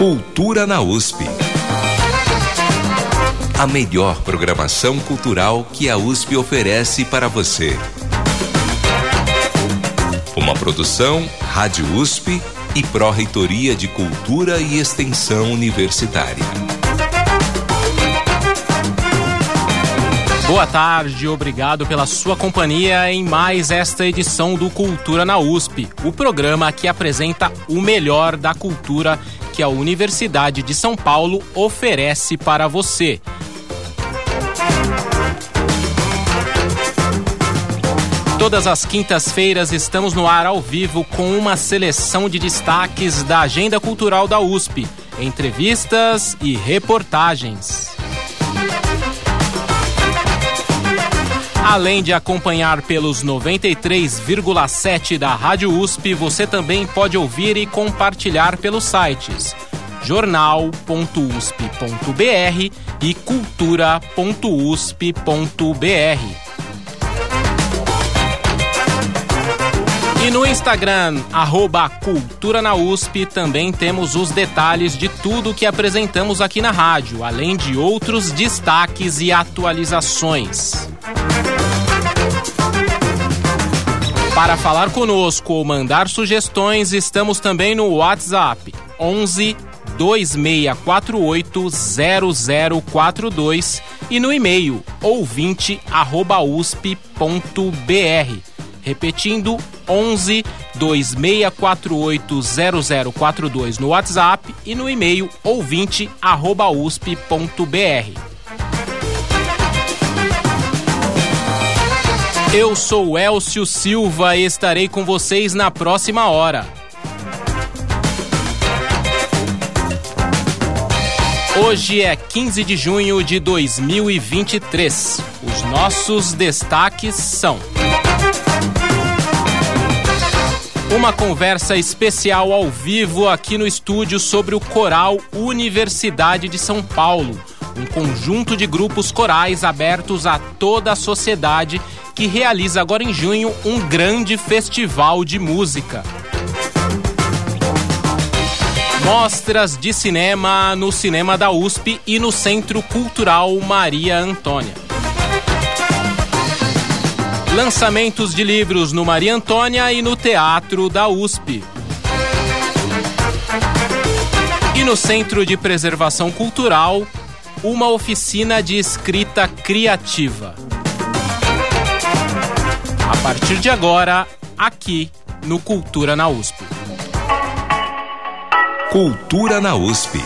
Cultura na USP. A melhor programação cultural que a USP oferece para você. Uma produção Rádio USP e Pró-Reitoria de Cultura e Extensão Universitária. Boa tarde, obrigado pela sua companhia em mais esta edição do Cultura na USP, o programa que apresenta o melhor da cultura que a Universidade de São Paulo oferece para você. Todas as quintas-feiras estamos no ar ao vivo com uma seleção de destaques da agenda cultural da USP, entrevistas e reportagens. Além de acompanhar pelos 93,7 da Rádio USP, você também pode ouvir e compartilhar pelos sites jornal.usp.br e cultura.usp.br. E no Instagram, arroba Cultura na USP, também temos os detalhes de tudo que apresentamos aqui na rádio, além de outros destaques e atualizações. Para falar conosco ou mandar sugestões, estamos também no WhatsApp 11 2648 0042 e no e-mail ouvinte@usp.br. Repetindo, 11 2648 0042 no WhatsApp e no e-mail ouvinte@usp.br. Eu sou Elcio Silva e estarei com vocês na próxima hora. Hoje é 15 de junho de 2023. Os nossos destaques são: uma conversa especial ao vivo aqui no estúdio sobre o Coral Universidade de São Paulo, um conjunto de grupos corais abertos a toda a sociedade que realiza agora em junho um grande festival de música. Mostras de cinema no Cinema da USP e no Centro Cultural Maria Antônia. Lançamentos de livros no Maria Antônia e no Teatro da USP. E no Centro de Preservação Cultural, uma oficina de escrita criativa. A partir de agora, aqui no Cultura na USP. Cultura na USP.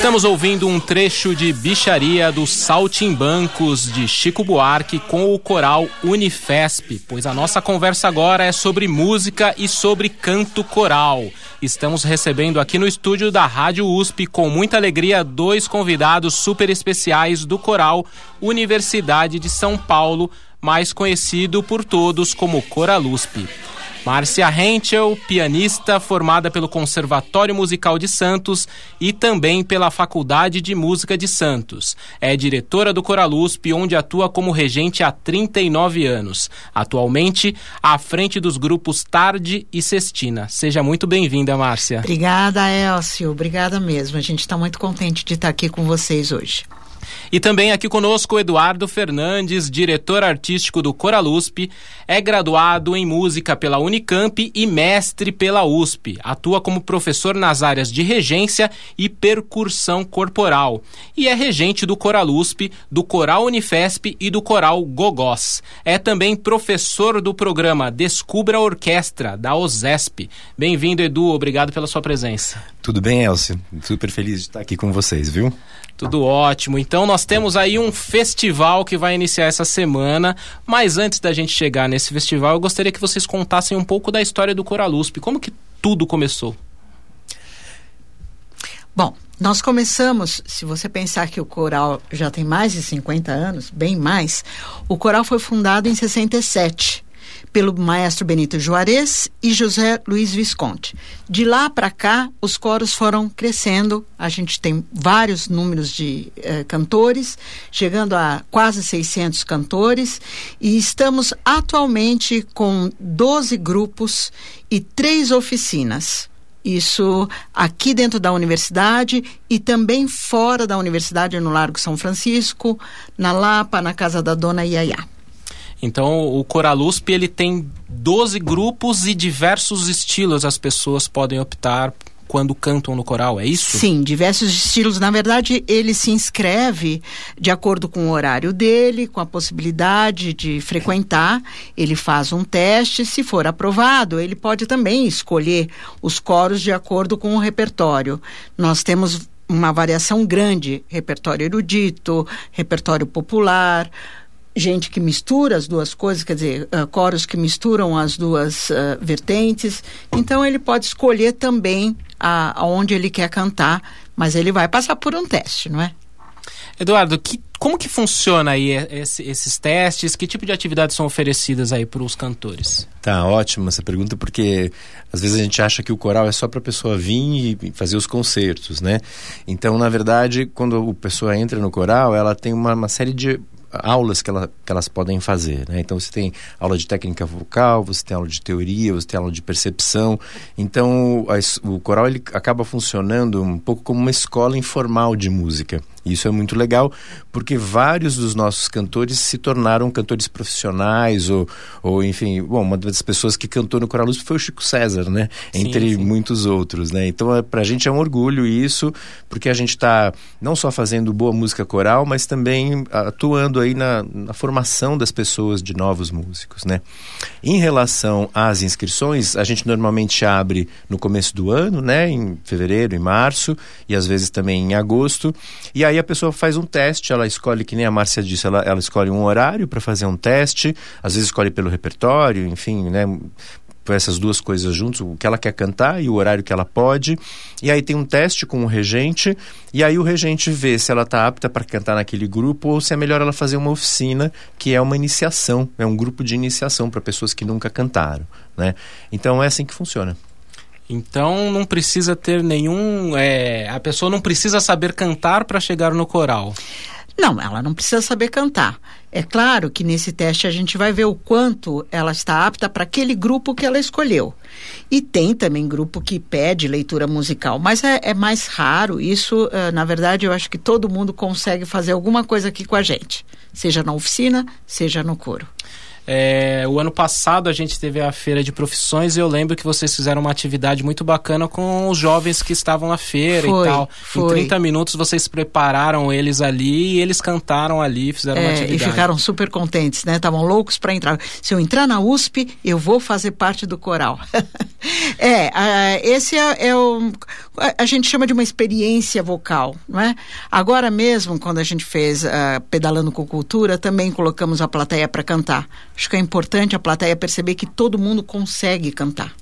Estamos ouvindo um trecho de bicharia dos Saltimbancos de Chico Buarque com o coral Unifesp, pois a nossa conversa agora é sobre música e sobre canto coral. Estamos recebendo aqui no estúdio da Rádio USP com muita alegria dois convidados super especiais do coral Universidade de São Paulo, mais conhecido por todos como Coralusp. Márcia Henschel, pianista formada pelo Conservatório Musical de Santos e também pela Faculdade de Música de Santos. É diretora do Coralusp, onde atua como regente há 39 anos. Atualmente, à frente dos grupos Tarde e Cestina. Seja muito bem-vinda, Márcia. Obrigada, Elcio. Obrigada mesmo. A gente está muito contente de estar aqui com vocês hoje. E também aqui conosco Eduardo Fernandes, diretor artístico do Coralusp, é graduado em música pela Unicamp e mestre pela USP. Atua como professor nas áreas de regência e percussão corporal e é regente do Coralusp, do Coral Unifesp e do Coral Gogós. É também professor do programa Descubra a Orquestra da OSESP. Bem-vindo, Edu, obrigado pela sua presença. Tudo bem, Elcio? Super feliz de estar aqui com vocês, viu? Tudo ótimo. Então nós temos aí um festival que vai iniciar essa semana, mas antes da gente chegar nesse festival, eu gostaria que vocês contassem um pouco da história do Coralusp. Como que tudo começou? Bom, nós começamos, se você pensar que o coral já tem mais de 50 anos, bem mais, o coral foi fundado em 67 pelo maestro Benito Juarez e José Luiz Visconti. De lá para cá, os coros foram crescendo. A gente tem vários números de eh, cantores, chegando a quase 600 cantores, e estamos atualmente com 12 grupos e três oficinas. Isso aqui dentro da universidade e também fora da universidade, no Largo São Francisco, na Lapa, na casa da dona Iaiá. Então, o Coralusp ele tem 12 grupos e diversos estilos as pessoas podem optar quando cantam no coral, é isso? Sim, diversos estilos. Na verdade, ele se inscreve de acordo com o horário dele, com a possibilidade de frequentar. Ele faz um teste, se for aprovado, ele pode também escolher os coros de acordo com o repertório. Nós temos uma variação grande: repertório erudito, repertório popular gente que mistura as duas coisas, quer dizer, uh, coros que misturam as duas uh, vertentes. Então ele pode escolher também a, aonde ele quer cantar, mas ele vai passar por um teste, não é? Eduardo, que, como que funciona aí esse, esses testes? Que tipo de atividades são oferecidas aí para os cantores? Tá ótimo essa pergunta porque às vezes a gente acha que o coral é só para a pessoa vir e fazer os concertos, né? Então, na verdade, quando a pessoa entra no coral, ela tem uma, uma série de aulas que, ela, que elas podem fazer. Né? Então você tem aula de técnica vocal, você tem aula de teoria, você tem aula de percepção. Então a, o coral ele acaba funcionando um pouco como uma escola informal de música. Isso é muito legal, porque vários dos nossos cantores se tornaram cantores profissionais, ou, ou enfim, bom, uma das pessoas que cantou no Coral Luz foi o Chico César, né? Sim, Entre sim. muitos outros, né? Então, é, pra gente é um orgulho isso, porque a gente está não só fazendo boa música coral, mas também atuando aí na, na formação das pessoas de novos músicos, né? Em relação às inscrições, a gente normalmente abre no começo do ano, né? Em fevereiro, em março, e às vezes também em agosto, e aí a pessoa faz um teste, ela escolhe, que nem a Márcia disse, ela, ela escolhe um horário para fazer um teste, às vezes escolhe pelo repertório, enfim, né? Essas duas coisas juntos, o que ela quer cantar e o horário que ela pode. E aí tem um teste com o regente, e aí o regente vê se ela está apta para cantar naquele grupo ou se é melhor ela fazer uma oficina, que é uma iniciação, é um grupo de iniciação para pessoas que nunca cantaram. Né? Então é assim que funciona. Então não precisa ter nenhum. É, a pessoa não precisa saber cantar para chegar no coral. Não, ela não precisa saber cantar. É claro que nesse teste a gente vai ver o quanto ela está apta para aquele grupo que ela escolheu. E tem também grupo que pede leitura musical, mas é, é mais raro. Isso, uh, na verdade, eu acho que todo mundo consegue fazer alguma coisa aqui com a gente, seja na oficina, seja no coro. É, o ano passado a gente teve a feira de profissões e eu lembro que vocês fizeram uma atividade muito bacana com os jovens que estavam na feira foi, e tal. Foi. Em 30 minutos vocês prepararam eles ali e eles cantaram ali, fizeram é, uma atividade. E ficaram super contentes, né? Estavam loucos para entrar. Se eu entrar na USP, eu vou fazer parte do coral. é, esse é, é o. A gente chama de uma experiência vocal, não é? Agora mesmo, quando a gente fez uh, Pedalando com Cultura, também colocamos a plateia para cantar Acho que é importante a plateia perceber que todo mundo consegue cantar.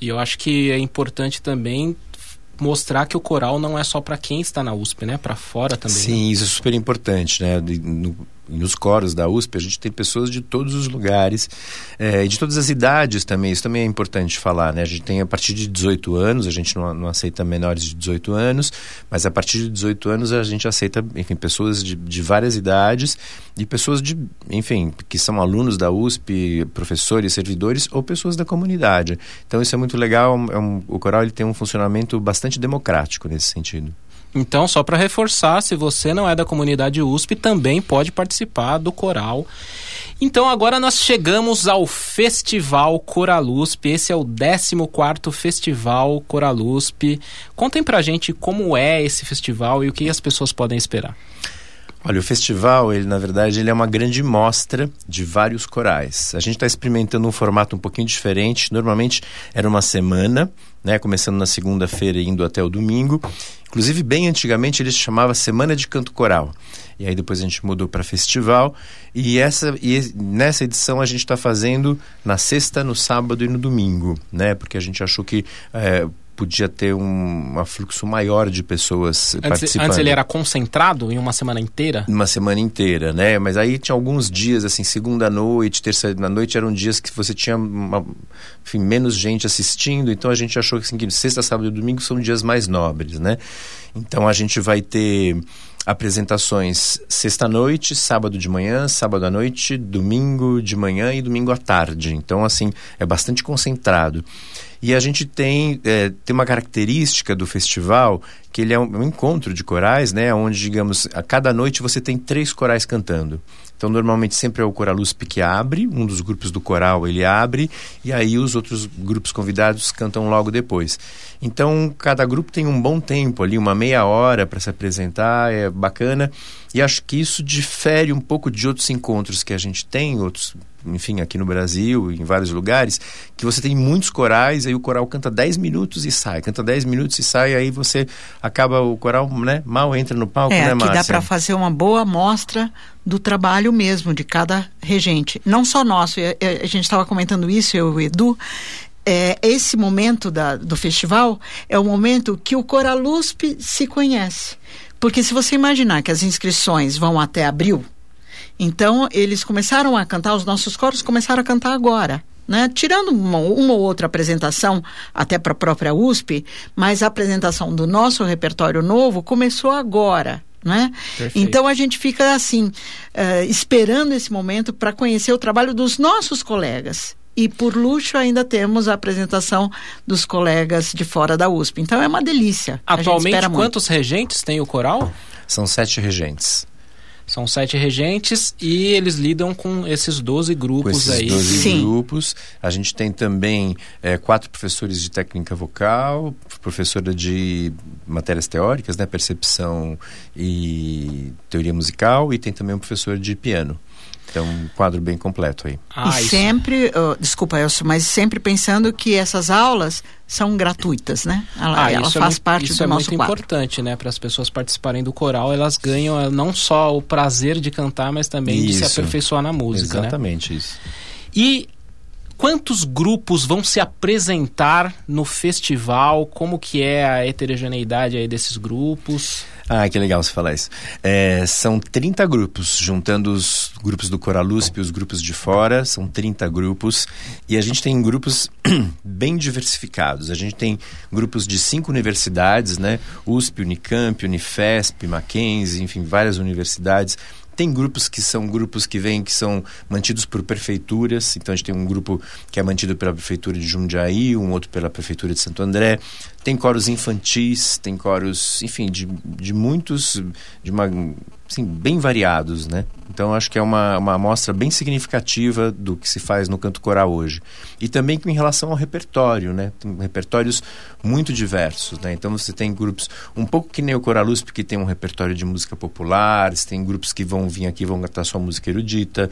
E eu acho que é importante também mostrar que o coral não é só para quem está na USP, né? Para fora também. Sim, né? isso é super importante, né? No, nos coros da USP, a gente tem pessoas de todos os lugares é, de todas as idades também. Isso também é importante falar, né? A gente tem a partir de 18 anos, a gente não, não aceita menores de 18 anos, mas a partir de 18 anos a gente aceita, enfim, pessoas de, de várias idades e pessoas de, enfim, que são alunos da USP, professores, servidores ou pessoas da comunidade. Então isso é muito legal. É um, o coral ele tem um funcionamento bastante democrático nesse sentido. Então, só para reforçar, se você não é da comunidade USP, também pode participar do coral. Então, agora nós chegamos ao Festival Coralusp. Esse é o 14º Festival Coralusp. Contem pra gente como é esse festival e o que as pessoas podem esperar. Olha, o festival, ele na verdade, ele é uma grande mostra de vários corais. A gente está experimentando um formato um pouquinho diferente. Normalmente era uma semana, né, começando na segunda-feira e indo até o domingo. Inclusive, bem antigamente ele se chamava Semana de Canto Coral. E aí depois a gente mudou para festival. E, essa, e nessa edição a gente está fazendo na sexta, no sábado e no domingo, né? Porque a gente achou que é, podia ter um, um fluxo maior de pessoas antes, participando. Antes ele era concentrado em uma semana inteira? Uma semana inteira, né? Mas aí tinha alguns dias, assim, segunda noite, terça na noite eram dias que você tinha uma, enfim, menos gente assistindo, então a gente achou assim, que sexta, sábado e domingo são dias mais nobres, né? Então a gente vai ter apresentações sexta-noite, sábado de manhã, sábado à noite, domingo de manhã e domingo à tarde. Então, assim, é bastante concentrado. E a gente tem, é, tem uma característica do festival que ele é um, um, encontro de corais, né? Onde, digamos, a cada noite você tem três corais cantando. Então, normalmente sempre é o Coralusp que abre, um dos grupos do coral ele abre, e aí os outros grupos convidados cantam logo depois. Então, cada grupo tem um bom tempo ali, uma meia hora para se apresentar, é bacana. E acho que isso difere um pouco de outros encontros que a gente tem, outros, enfim, aqui no Brasil, em vários lugares, que você tem muitos corais, aí o coral canta 10 minutos e sai, canta 10 minutos e sai, aí você acaba o coral, né, mal entra no palco, é, né, Márcia? dá para fazer uma boa amostra do trabalho mesmo de cada regente, não só nosso, a gente estava comentando isso, eu e o Edu, é, esse momento da, do festival é o momento que o Coralusp se conhece. Porque se você imaginar que as inscrições vão até abril, então eles começaram a cantar, os nossos coros começaram a cantar agora. Né? Tirando uma, uma, ou outra apresentação, até para a própria USP, mas a apresentação do nosso repertório novo começou agora. Né? Então a gente fica assim, uh, esperando esse momento para conhecer o trabalho dos nossos colegas. E por luxo ainda temos a apresentação dos colegas de fora da USP. Então é uma delícia. Atualmente, quantos regentes tem o coral? São sete regentes. São sete regentes e eles lidam com esses 12 grupos com esses aí. 12 Sim. grupos. A gente tem também é, quatro professores de técnica vocal, professora de matérias teóricas, né, percepção e teoria musical, e tem também um professor de piano. Então, um quadro bem completo aí. Ah, e sempre, uh, desculpa, Elcio, mas sempre pensando que essas aulas são gratuitas, né? Ela, ah, ela é faz é parte isso do é nosso muito quadro. importante, né? Para as pessoas participarem do coral, elas ganham eh, não só o prazer de cantar, mas também isso. de se aperfeiçoar na música, né? Exatamente né? isso. E quantos grupos vão se apresentar no festival? Como que é a heterogeneidade aí desses grupos? Ah, que legal você falar isso. É, são 30 grupos, juntando os grupos do Coralusp e os grupos de fora, são 30 grupos. E a gente tem grupos bem diversificados. A gente tem grupos de cinco universidades, né? USP, Unicamp, Unifesp, Mackenzie, enfim, várias universidades tem grupos que são grupos que vêm, que são mantidos por prefeituras. Então a gente tem um grupo que é mantido pela prefeitura de Jundiaí, um outro pela prefeitura de Santo André. Tem coros infantis, tem coros, enfim, de, de muitos, de uma assim, bem variados, né? Então acho que é uma, uma amostra bem significativa do que se faz no canto coral hoje. E também em relação ao repertório, né? Tem repertórios muito diversos, né? Então você tem grupos, um pouco que nem o Coralusp, que tem um repertório de música popular, você tem grupos que vão vir aqui e vão cantar só música erudita,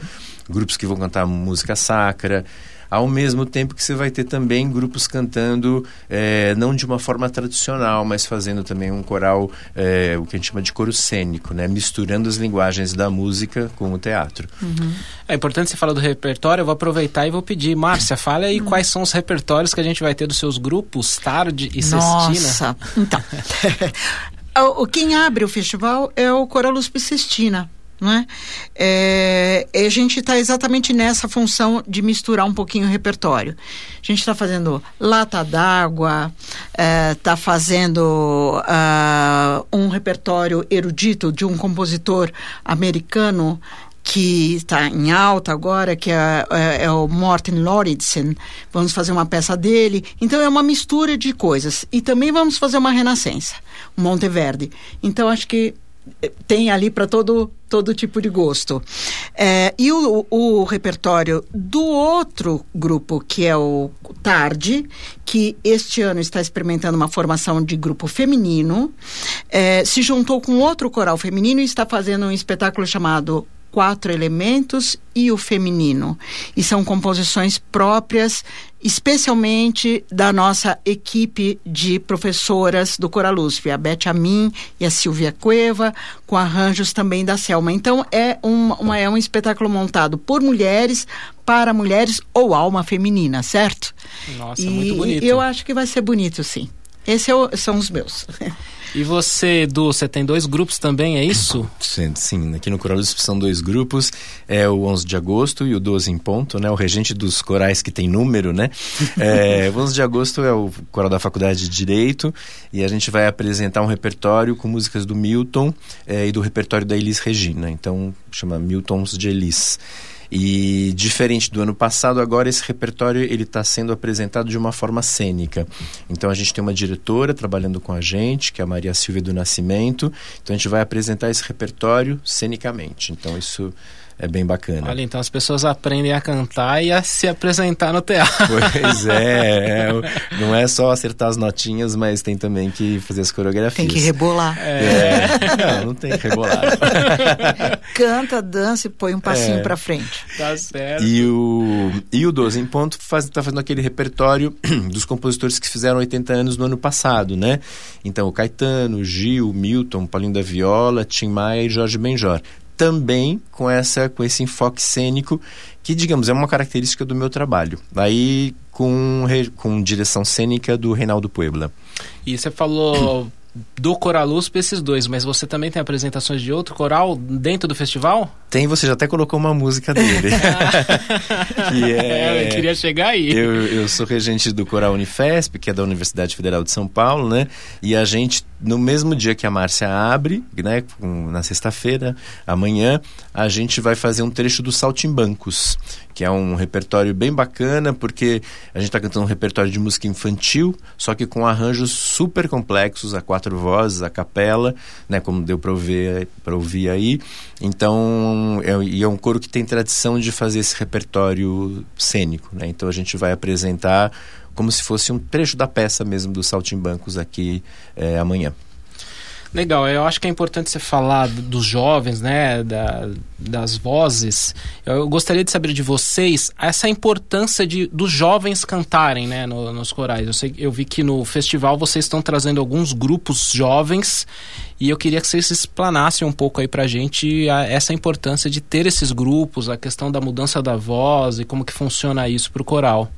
grupos que vão cantar música sacra ao mesmo tempo que você vai ter também grupos cantando é, não de uma forma tradicional, mas fazendo também um coral, é, o que a gente chama de coro cênico, né? misturando as linguagens da música com o teatro. Uhum. É importante você falar do repertório, eu vou aproveitar e vou pedir, Márcia, fale aí uhum. quais são os repertórios que a gente vai ter dos seus grupos, Tarde e Nossa. Cestina. Então, o, quem abre o festival é o Coralus Cestina. Né? É, a gente está exatamente nessa função de misturar um pouquinho o repertório. A gente está fazendo lata d'água, está é, fazendo uh, um repertório erudito de um compositor americano que está em alta agora, que é, é, é, o Morten Lauridsen. Vamos fazer uma peça dele. Então é uma mistura de coisas. E também vamos fazer uma renascença, Monteverde. Então acho que tem ali para todo, todo tipo de gosto. É, e o, o, repertório do outro grupo, que é o Tarde, que este ano está experimentando uma formação de grupo feminino, é, se juntou com outro coral feminino e está fazendo um espetáculo chamado quatro elementos e o feminino. E são composições próprias, especialmente da nossa equipe de professoras do Coralusp, a Beth Amin e a Silvia Cueva, com arranjos também da Selma. Então é um, uma, é um espetáculo montado por mulheres, para mulheres ou alma feminina, certo? Nossa, e, muito bonito. E eu acho que vai ser bonito, sim. Esses é são os meus. E você, Edu, você tem dois grupos também, é isso? Sim, sim. aqui no Coral são dois grupos, é o 11 de agosto e o 12 em ponto, né? O regente dos corais que tem número, né? é, o 11 de agosto é o coral da Faculdade de Direito e a gente vai apresentar um repertório com músicas do Milton é, e do repertório da Elis Regina, então chama Miltons de Elis. E diferente do ano passado, agora esse repertório ele está sendo apresentado de uma forma cênica. Então a gente tem uma diretora trabalhando com a gente, que é a Maria Silvia do Nascimento. Então a gente vai apresentar esse repertório cenicamente. Então isso é bem bacana. Olha, então as pessoas aprendem a cantar e a se apresentar no teatro. Pois é, é não é só acertar as notinhas, mas tem também que fazer as coreografias. Tem que rebolar. É. é. Não, não tem que rebolar. Canta, dança e põe um passinho é. pra frente. Tá certo. E o, e o 12 em ponto faz, tá fazendo aquele repertório dos compositores que fizeram 80 anos no ano passado, né? Então, o Caetano, Gil, Milton, Paulinho da Viola, Tim Maia e Jorge Benjor também com essa com esse enfoque cênico que digamos é uma característica do meu trabalho aí com com direção cênica do Reinaldo Puebla e você falou do Coraluz para esses dois, mas você também tem apresentações de outro coral dentro do festival? Tem, você já até colocou uma música dele. que é... é... eu queria chegar aí. Eu, eu sou regente do Coral Unifesp, que é da Universidade Federal de São Paulo, né? E a gente, no mesmo dia que a Márcia abre, né? Na sexta-feira, amanhã, a gente vai fazer um trecho do Saltimbancos, que é um repertório bem bacana, porque a gente está cantando um repertório de música infantil, só que com arranjos super complexos, a quatro vozes, a capela, né, como deu para ouvir, ouvir aí. Então, é, e é um coro que tem tradição de fazer esse repertório cênico, né? Então a gente vai apresentar como se fosse um trecho da peça mesmo do Saltimbancos aqui é, amanhã. Legal, eu acho que é importante você falar dos jovens, né, da, das vozes. Eu gostaria de saber de vocês essa importância de, dos jovens cantarem, né, no, nos corais. Eu, sei, eu vi que no festival vocês estão trazendo alguns grupos jovens e eu queria que vocês explanassem um pouco aí pra gente a, essa importância de ter esses grupos, a questão da mudança da voz e como que funciona isso para o coral.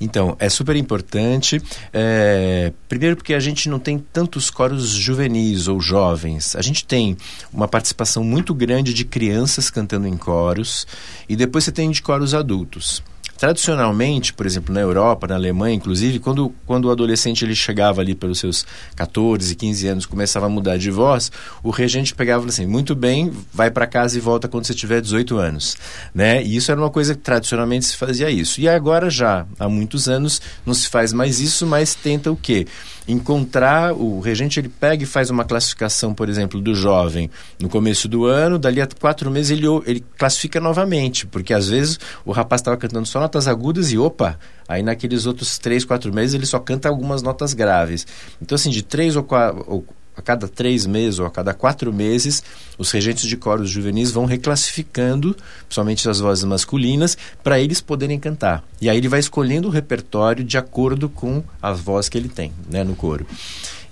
Então, é super importante. É, primeiro, porque a gente não tem tantos coros juvenis ou jovens. A gente tem uma participação muito grande de crianças cantando em coros, e depois você tem de coros adultos. Tradicionalmente, por exemplo, na Europa, na Alemanha, inclusive, quando, quando o adolescente ele chegava ali pelos seus 14, 15 anos, começava a mudar de voz, o regente pegava assim, muito bem, vai para casa e volta quando você tiver 18 anos, né? E isso era uma coisa que tradicionalmente se fazia isso. E agora já, há muitos anos, não se faz mais isso, mas tenta o quê? Encontrar o regente ele pega e faz uma classificação por exemplo do jovem no começo do ano dali a quatro meses ele ele classifica novamente porque às vezes o rapaz estava cantando só notas agudas e opa aí naqueles outros três quatro meses ele só canta algumas notas graves. Então assim de três ou, quatro, ou a cada três meses ou a cada quatro meses, os regentes de coros juvenis vão reclassificando, principalmente as vozes masculinas, para eles poderem cantar. E aí ele vai escolhendo o repertório de acordo com as vozes que ele tem né, no coro.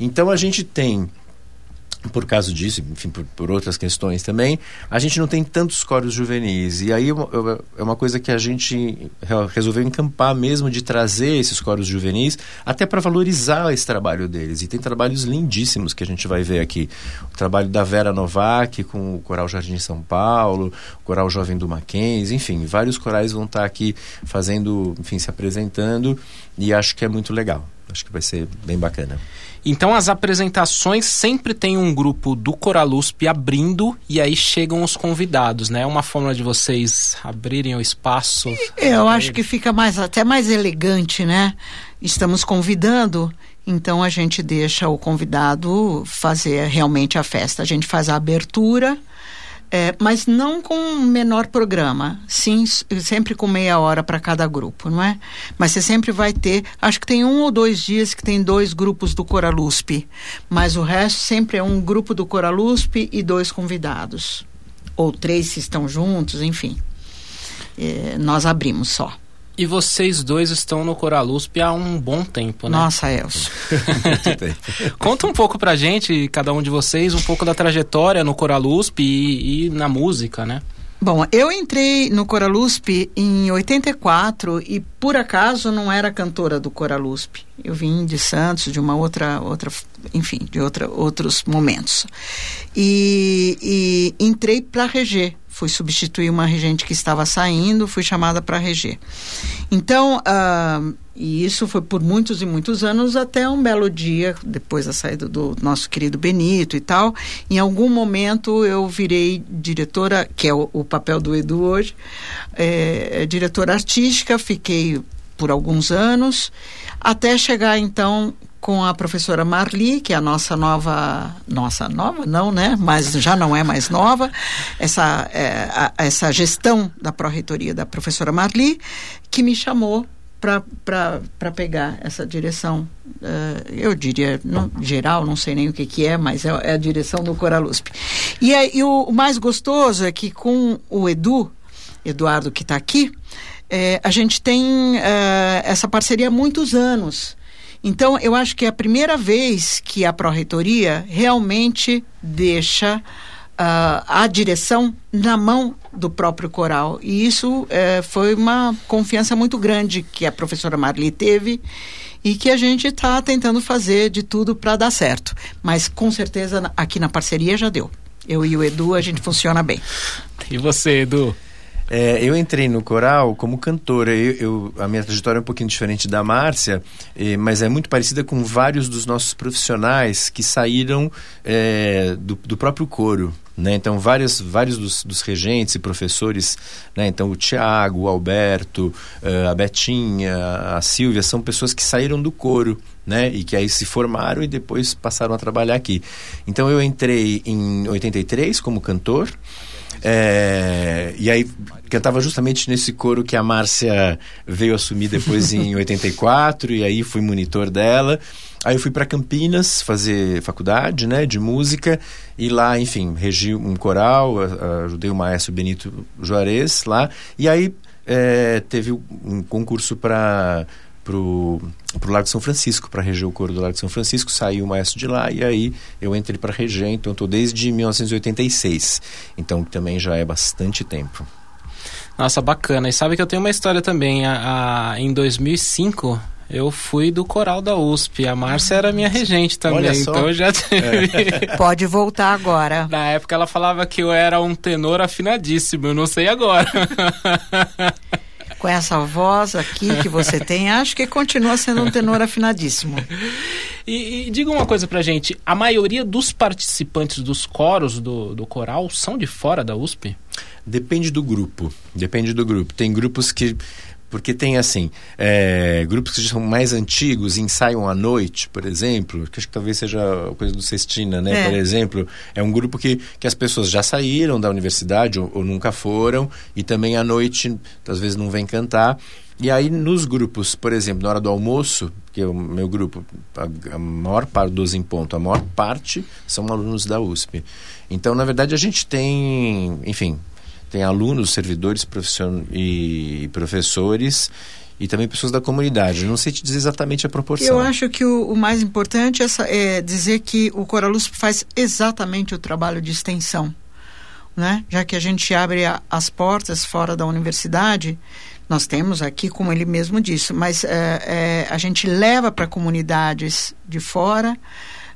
Então a gente tem por causa disso, enfim, por, por, outras questões também, a gente não tem tantos coros juvenis. E aí é uma coisa que a gente resolveu encampar mesmo de trazer esses coros juvenis, até para valorizar esse trabalho deles. E tem trabalhos lindíssimos que a gente vai ver aqui. O trabalho da Vera Novak com o Coral Jardim São Paulo, o Coral Jovem do Mackenzie, enfim, vários corais vão estar aqui fazendo, enfim, se apresentando e acho que é muito legal. Acho que vai ser bem bacana. Então as apresentações sempre tem um grupo do Coralusp abrindo e aí chegam os convidados, né? É uma forma de vocês abrirem o espaço. Eu acho que fica mais até mais elegante, né? Estamos convidando, então a gente deixa o convidado fazer realmente a festa. A gente faz a abertura é, mas não com menor programa, sim, sempre com meia hora para cada grupo, não é? Mas você sempre vai ter, acho que tem um ou dois dias que tem dois grupos do Coralusp, mas o resto sempre é um grupo do Coralusp e dois convidados, ou três se estão juntos, enfim. É, nós abrimos só. E vocês dois estão no Coralusp há um bom tempo, né? Nossa, Elcio. Conta um pouco pra gente, cada um de vocês, um pouco da trajetória no Coralusp e, e na música, né? Bom, eu entrei no Coralusp em 84 e por acaso não era cantora do Coralusp. Eu vim de Santos, de uma outra, outra enfim, de outra, outros momentos. E, e entrei para reger. Fui substituir uma regente que estava saindo, fui chamada para reger. Então, uh, e isso foi por muitos e muitos anos, até um belo dia, depois da saída do nosso querido Benito e tal. Em algum momento eu virei diretora, que é o, o papel do Edu hoje, é, diretora artística, fiquei por alguns anos, até chegar então com a professora Marli, que é a nossa nova, nossa nova não, né? Mas já não é mais nova, essa, é, a, essa gestão da pró-reitoria da professora Marli, que me chamou para pegar essa direção. Uh, eu diria, geral, não sei nem o que, que é, mas é, é a direção do Coralusp. E, e o, o, mais gostoso é que com o Edu, Eduardo que está aqui, é, a gente tem uh, essa parceria há muitos anos. Então, eu acho que é a primeira vez que a Pró-Reitoria realmente deixa uh, a direção na mão do próprio coral. E isso uh, foi uma confiança muito grande que a professora Marli teve e que a gente está tentando fazer de tudo para dar certo. Mas com certeza aqui na parceria já deu. Eu e o Edu, a gente funciona bem. E você, Edu? É, eu entrei no coral como cantora. Eu, eu, a minha trajetória é um pouquinho diferente da Márcia, mas é muito parecida com vários dos nossos profissionais que saíram é, do, do, próprio coro. Né? Então, vários, vários dos, dos, regentes e professores, né? então o Tiago, o Alberto, uh, a Betinha, a Silvia, são pessoas que saíram do coro né? E que aí se formaram e depois passaram a trabalhar aqui. Então eu entrei em 83 como cantor. É, e aí cantava justamente nesse coro que a Márcia veio assumir depois em 84 e aí fui monitor dela. Aí eu fui para Campinas fazer faculdade, né, de música e lá, enfim, regi um coral, ajudei o maestro Benito Juarez lá e aí é, teve um concurso para pro, pro Lago de São Francisco, para reger o coro do Lago de São Francisco, saiu o maestro de lá e aí eu entrei para reger, então estou desde 1986. Então também já é bastante tempo. Nossa, bacana. E sabe que eu tenho uma história também. A, a, em 2005, eu fui do coral da USP. A Márcia era minha regente também, então já. É. Pode voltar agora. Na época ela falava que eu era um tenor afinadíssimo, eu não sei agora. com essa voz aqui que você tem, acho que continua sendo um tenor afinadíssimo. E, e, diga uma coisa pra gente: a maioria dos participantes dos coros do, do coral são de fora da USP? Depende do grupo. Depende do grupo. Tem grupos que porque tem assim, é, grupos que são mais antigos ensaiam à noite, por exemplo, que acho que talvez seja a coisa do Cestina, né? É. Por exemplo, é um grupo que, que as pessoas já saíram da universidade ou, ou nunca foram e também à noite às vezes não vem cantar. E aí nos grupos, por exemplo, na hora do almoço, que é o meu grupo, a, a maior parte dos em ponto, a maior parte são alunos da USP. Então, na verdade, a gente tem, enfim, tem alunos, servidores e professores e também pessoas da comunidade. Não sei te dizer exatamente a proporção. Eu acho que o, o mais importante é, é, dizer que o Coraluz faz exatamente o trabalho de extensão. Né? Já que a gente abre a, as portas fora da universidade, nós temos aqui, como ele mesmo disse, mas é, é, a gente leva para comunidades de fora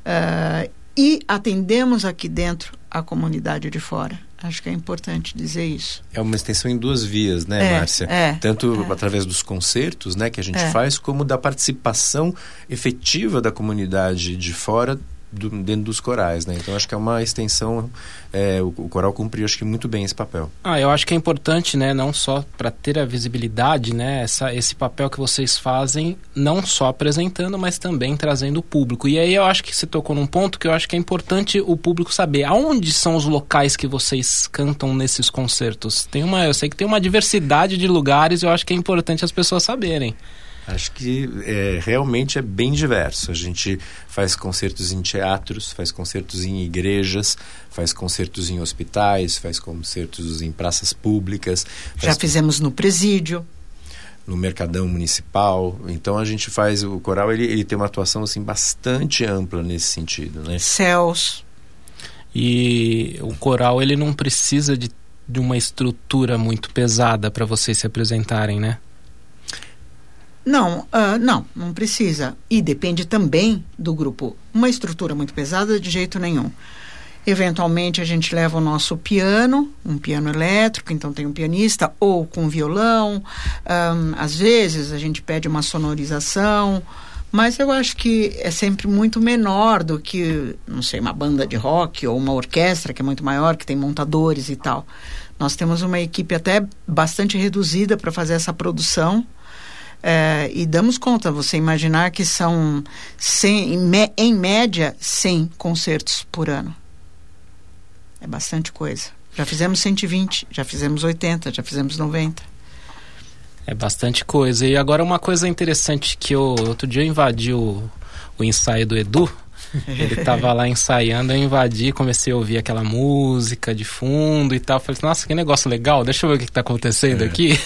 é, e atendemos aqui dentro a comunidade de fora. Acho que é importante dizer isso. É uma extensão em duas vias, né, é, Márcia? É, Tanto é. através dos concertos, né, que a gente é. faz, como da participação efetiva da comunidade de fora do, dentro dos corais, né? Então acho que é uma extensão, é, o, o, coral cumpre acho que muito bem esse papel. Ah, eu acho que é importante, né? Não só para ter a visibilidade, né? Essa, esse papel que vocês fazem, não só apresentando, mas também trazendo o público. E aí eu acho que você tocou num ponto que eu acho que é importante o público saber aonde são os locais que vocês cantam nesses concertos. Tem uma, eu sei que tem uma diversidade de lugares. Eu acho que é importante as pessoas saberem. Acho que é, realmente é bem diverso. A gente faz concertos em teatros, faz concertos em igrejas, faz concertos em hospitais, faz concertos em praças públicas. Já fizemos no presídio. No Mercadão Municipal. Então a gente faz. O coral ele, ele tem uma atuação assim, bastante ampla nesse sentido. Né? Céus. E o coral ele não precisa de de uma estrutura muito pesada para vocês se apresentarem, né? Não, uh, não, não precisa. E depende também do grupo. Uma estrutura muito pesada, de jeito nenhum. Eventualmente a gente leva o nosso piano, um piano elétrico, então tem um pianista, ou com violão. Um, às vezes a gente pede uma sonorização, mas eu acho que é sempre muito menor do que, não sei, uma banda de rock ou uma orquestra que é muito maior, que tem montadores e tal. Nós temos uma equipe até bastante reduzida para fazer essa produção. É, e damos conta, você imaginar que são 100, em, média 100 concertos por ano. É bastante coisa. Já fizemos 120, já fizemos 80, já fizemos 90. É bastante coisa. E agora uma coisa interessante que eu outro dia eu invadi o, o ensaio do Edu ele tava lá ensaiando, eu invadi, comecei a ouvir aquela música de fundo e tal. Falei, nossa, que negócio legal, deixa eu ver o que, tá acontecendo é, aqui.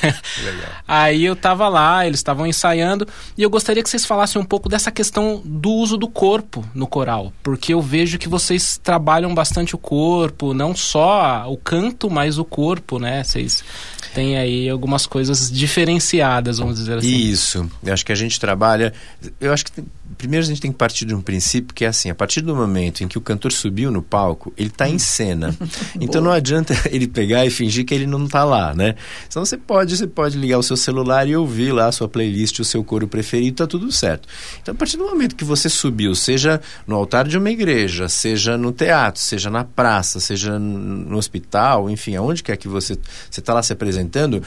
Aí eu tava lá, eles estavam ensaiando, e eu gostaria que vocês falassem um pouco dessa questão do uso do corpo no coral. Porque eu vejo que vocês trabalham bastante o corpo, não só o canto, mas o corpo, né? Vocês têm aí algumas coisas diferenciadas, vamos dizer assim. Isso. Eu acho que a gente trabalha. Eu acho que primeiro a gente tem que partir de um princípio que é assim, a partir do momento em que o cantor subiu no palco, ele está em cena. então não adianta ele pegar e fingir que ele não está lá, né? Então você pode, você pode ligar o seu celular e ouvir lá a sua playlist, o seu coro preferido, tá tudo certo. Então a partir do momento que você subiu, seja no altar de uma igreja, seja no teatro, seja na praça, seja no hospital, enfim, aonde quer que você você está lá se apresentando,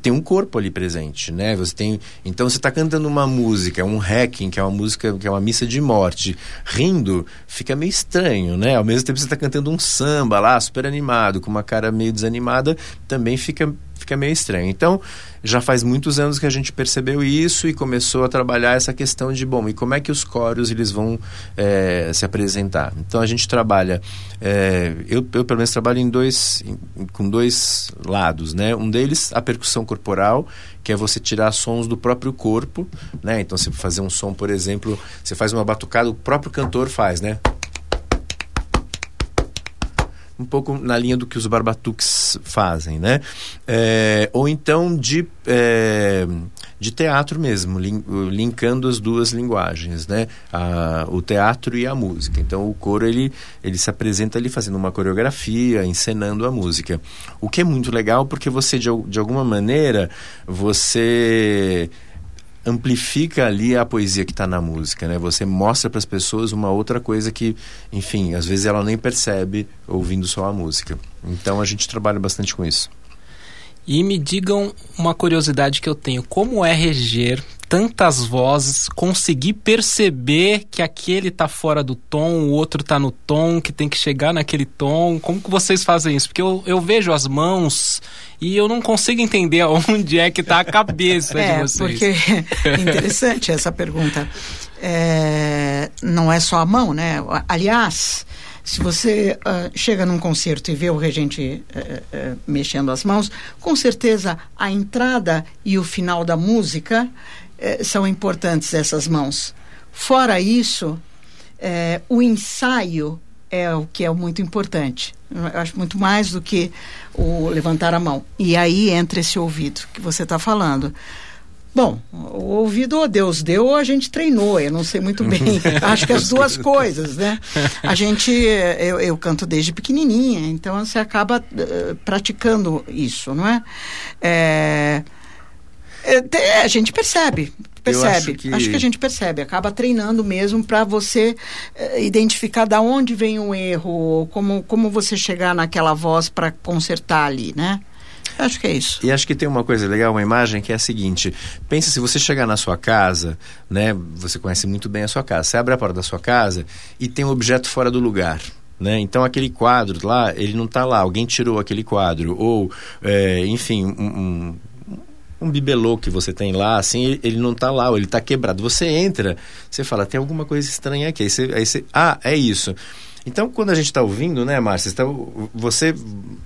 tem um corpo ali presente, né? Você tem, então você está cantando uma música, um hacking, que é uma música que é uma missa de morte, rindo, fica meio estranho, né? Ao mesmo tempo você está cantando um samba lá, super animado, com uma cara meio desanimada, também fica fica meio estranho. Então, já faz muitos anos que a gente percebeu isso e começou a trabalhar essa questão de, bom, e como é que os coros eles vão é, se apresentar? Então, a gente trabalha, é, eu, eu pelo menos trabalho em dois, em, com dois lados, né? Um deles, a percussão corporal, que é você tirar sons do próprio corpo, né? Então, você fazer um som, por exemplo, você faz uma batucada, o próprio cantor faz, né? Um pouco na linha do que os barbatuques fazem, né? É, ou então de, é, de teatro mesmo, lin, linkando as duas linguagens, né? A, o teatro e a música. Então o coro ele, ele se apresenta ali fazendo uma coreografia, encenando a música. O que é muito legal porque você de, de alguma maneira você amplifica ali a poesia que está na música, né? Você mostra para as pessoas uma outra coisa que, enfim, às vezes ela nem percebe ouvindo só a música. Então a gente trabalha bastante com isso. E me digam uma curiosidade que eu tenho: como é reger tantas vozes, conseguir perceber que aquele tá fora do tom, o outro tá no tom, que tem que chegar naquele tom? Como que vocês fazem isso? Porque eu, eu vejo as mãos e eu não consigo entender onde é que tá a cabeça é, de vocês. Porque é interessante essa pergunta. É, não é só a mão, né? Aliás, se você uh, chega num concerto e vê o regente uh, uh, mexendo as mãos, com certeza a entrada e o final da música eh, são importantes essas mãos. Fora isso, eh, o ensaio é o que é muito importante. Eu acho muito mais do que o levantar a mão. E aí entra esse ouvido que você está falando. Bom, o ouvido ou Deus deu ou a gente treinou, eu não sei muito bem. Acho que as duas coisas, né? A gente, eu, eu canto desde pequenininha, então você acaba uh, praticando isso, não é? é é, a gente percebe, percebe. Acho que... acho que... a gente percebe, acaba treinando mesmo para você uh, identificar da onde vem o erro, como, como você chegar naquela voz para consertar ali, né? Acho que é isso. E acho que tem uma coisa legal, uma imagem que é a seguinte: pensa se você chegar na sua casa, né? Você conhece muito bem a sua casa. Você abre a porta da sua casa e tem um objeto fora do lugar. Né? Então aquele quadro lá, ele não está lá, alguém tirou aquele quadro. Ou, é, enfim, um, um um bibelô que você tem lá, assim, ele não está lá, ele está quebrado. Você entra, você fala, tem alguma coisa estranha aqui. Aí você, aí você ah, é isso. Então, quando a gente está ouvindo, né, Márcia, está, você,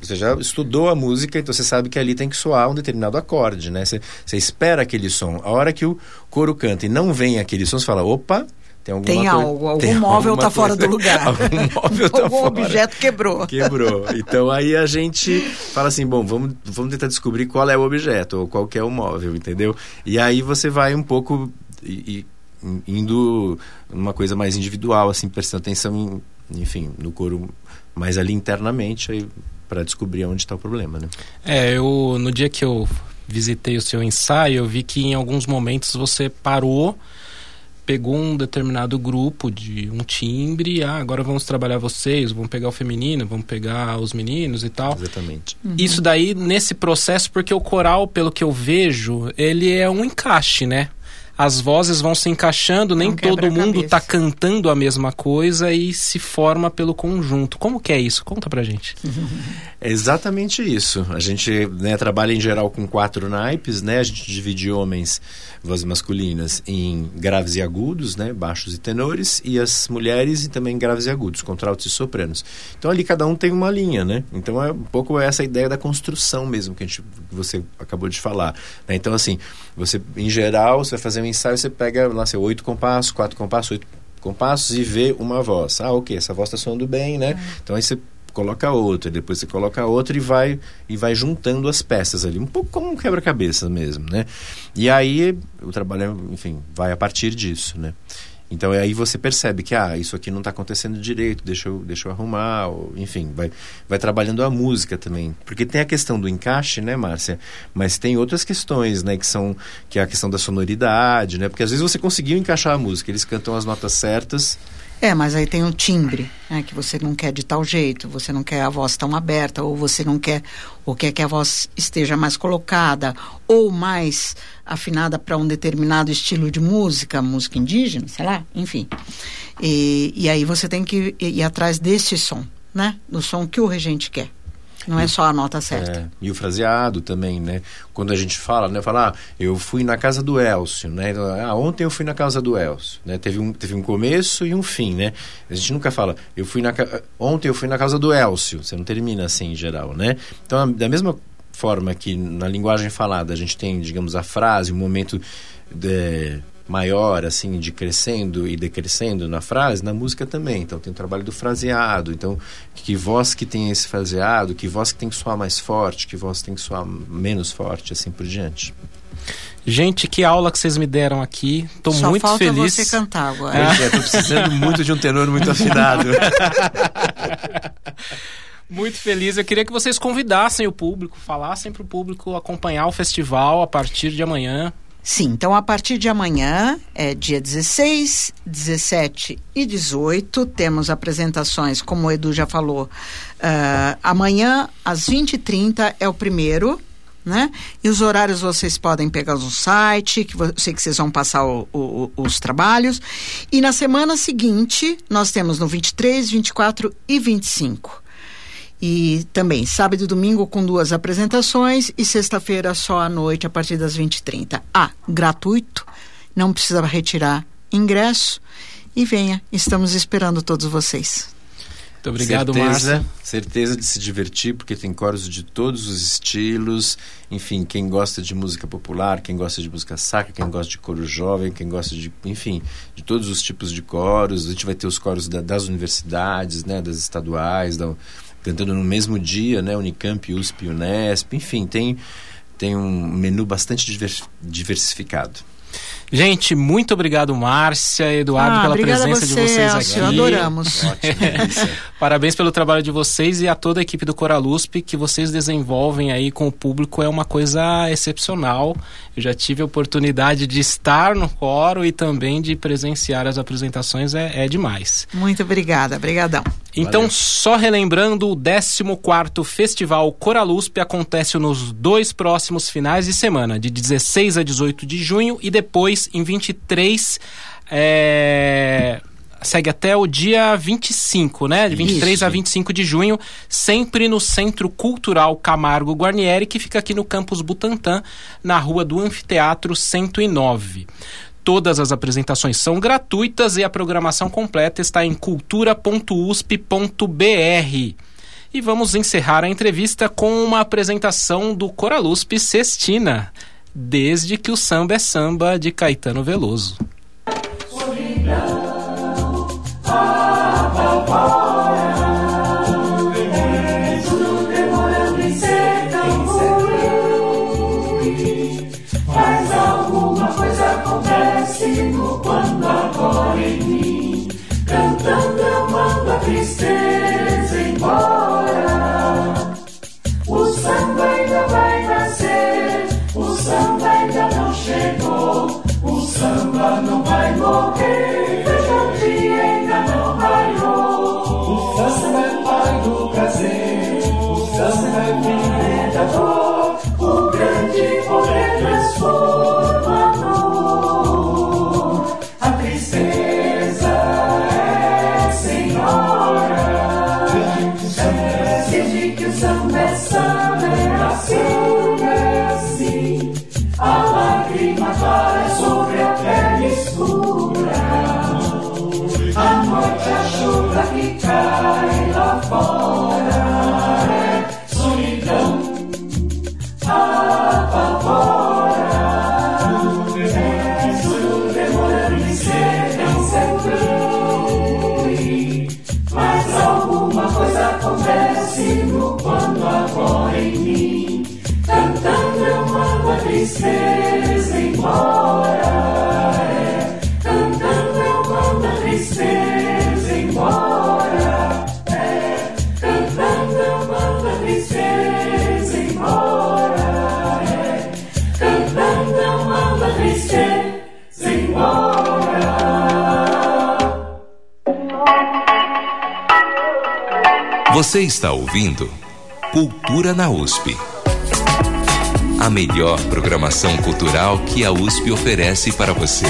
você já estudou a música, então você sabe que ali tem que soar um determinado acorde, né? Você, você espera aquele som. A hora que o coro canta e não vem aquele som, você fala, opa, tem alguma Tem algo, algum tem móvel está fora do lugar. algum móvel tá algum fora. objeto quebrou. Quebrou. Então aí a gente fala assim, bom, vamos, vamos tentar descobrir qual é o objeto ou qual que é o móvel, entendeu? E aí você vai um pouco e, e, indo numa coisa mais individual, assim, prestando atenção, em, enfim, no couro mais ali internamente, aí para descobrir onde está o problema, né? É, eu no dia que eu visitei o seu ensaio, eu vi que em alguns momentos você parou, pegou um determinado grupo de um timbre, ah, agora vamos trabalhar vocês, vamos pegar o feminino, vamos pegar os meninos e tal. Exatamente. Uhum. Isso daí nesse processo, porque o coral, pelo que eu vejo, ele é um encaixe, né? As vozes vão se encaixando, nem todo mundo está cantando a mesma coisa e se forma pelo conjunto. Como que é isso? Conta pra gente. É exatamente isso. A gente né, trabalha em geral com quatro naipes, né? A gente divide homens, vozes masculinas, em graves e agudos, né? Baixos e tenores, e as mulheres em também graves e agudos, contraltos e sopranos. Então ali cada um tem uma linha, né? Então é um pouco essa ideia da construção mesmo que, a gente, que você acabou de falar. Né? Então assim, você em geral você vai fazer um ensaio, você pega lá seu oito compassos, quatro compassos, oito compassos e vê uma voz. Ah, ok, essa voz está soando bem, né? É. Então aí você coloca outra, depois você coloca outra e vai e vai juntando as peças ali, um pouco como um quebra-cabeça mesmo, né? E aí o trabalho, enfim, vai a partir disso, né? Então aí você percebe que ah, isso aqui não está acontecendo direito, deixa eu, deixa eu arrumar, ou, enfim, vai, vai trabalhando a música também. Porque tem a questão do encaixe, né, Márcia? Mas tem outras questões, né, que são que é a questão da sonoridade, né? Porque às vezes você conseguiu encaixar a música, eles cantam as notas certas, é, mas aí tem o timbre, né, que você não quer de tal jeito, você não quer a voz tão aberta, ou você não quer, ou quer que a voz esteja mais colocada, ou mais afinada para um determinado estilo de música, música indígena, sei lá, enfim. E, e aí você tem que ir atrás desse som, né, do som que o regente quer. Não é só a nota certa. É, e o fraseado também, né? Quando a gente fala, né? Falar, ah, eu fui na casa do Elcio, né? Ah, ontem eu fui na casa do Elcio, né? Teve um, teve um começo e um fim, né? A gente nunca fala, eu fui na ontem eu fui na casa do Elcio. Você não termina assim em geral, né? Então, da mesma forma que na linguagem falada a gente tem, digamos, a frase, o momento de maior, assim, de crescendo e decrescendo na frase, na música também. Então tem o trabalho do fraseado. Então, que voz que tem esse fraseado, que voz que tem que soar mais forte, que voz tem que soar menos forte, assim por diante. Gente, que aula que vocês me deram aqui. Tô Só muito falta feliz. você cantar agora. É, tô precisando muito de um tenor muito afinado. muito feliz. Eu queria que vocês convidassem o público, falassem para o público acompanhar o festival a partir de amanhã. Sim, então a partir de amanhã, é dia 16, 17 e 18, temos apresentações, como o Edu já falou. Uh, amanhã, às 20h30, é o primeiro, né? E os horários vocês podem pegar no site, que eu sei que vocês vão passar o, o, os trabalhos. E na semana seguinte, nós temos no 23, 24 e 25. E também sábado e domingo com duas apresentações e sexta-feira só à noite a partir das 20h30. Ah, gratuito, não precisa retirar ingresso. E venha, estamos esperando todos vocês. Muito obrigado, certeza, Márcia. Certeza de se divertir, porque tem coros de todos os estilos. Enfim, quem gosta de música popular, quem gosta de música sacra, quem gosta de coro jovem, quem gosta de, enfim, de todos os tipos de coros. A gente vai ter os coros da, das universidades, né, das estaduais, da, cantando no mesmo dia, né? Unicamp, USP, Unesp, enfim, tem, tem um menu bastante diversificado. Gente, muito obrigado, Márcia, Eduardo, ah, pela presença você, de vocês aqui. Adoramos. Parabéns pelo trabalho de vocês e a toda a equipe do Coralusp que vocês desenvolvem aí com o público é uma coisa excepcional. Eu já tive a oportunidade de estar no coro e também de presenciar as apresentações, é, é demais. Muito obrigada, brigadão. Então, Valeu. só relembrando, o 14º Festival Coralusp acontece nos dois próximos finais de semana, de 16 a 18 de junho e depois em 23 é segue até o dia 25, né? De 23 Isso. a 25 de junho, sempre no Centro Cultural Camargo Guarnieri, que fica aqui no campus Butantã, na rua do Anfiteatro 109. Todas as apresentações são gratuitas e a programação completa está em cultura.usp.br. E vamos encerrar a entrevista com uma apresentação do Coralusp Cestina, desde que o samba é samba de Caetano Veloso. Você está ouvindo Cultura na USP. A melhor programação cultural que a USP oferece para você.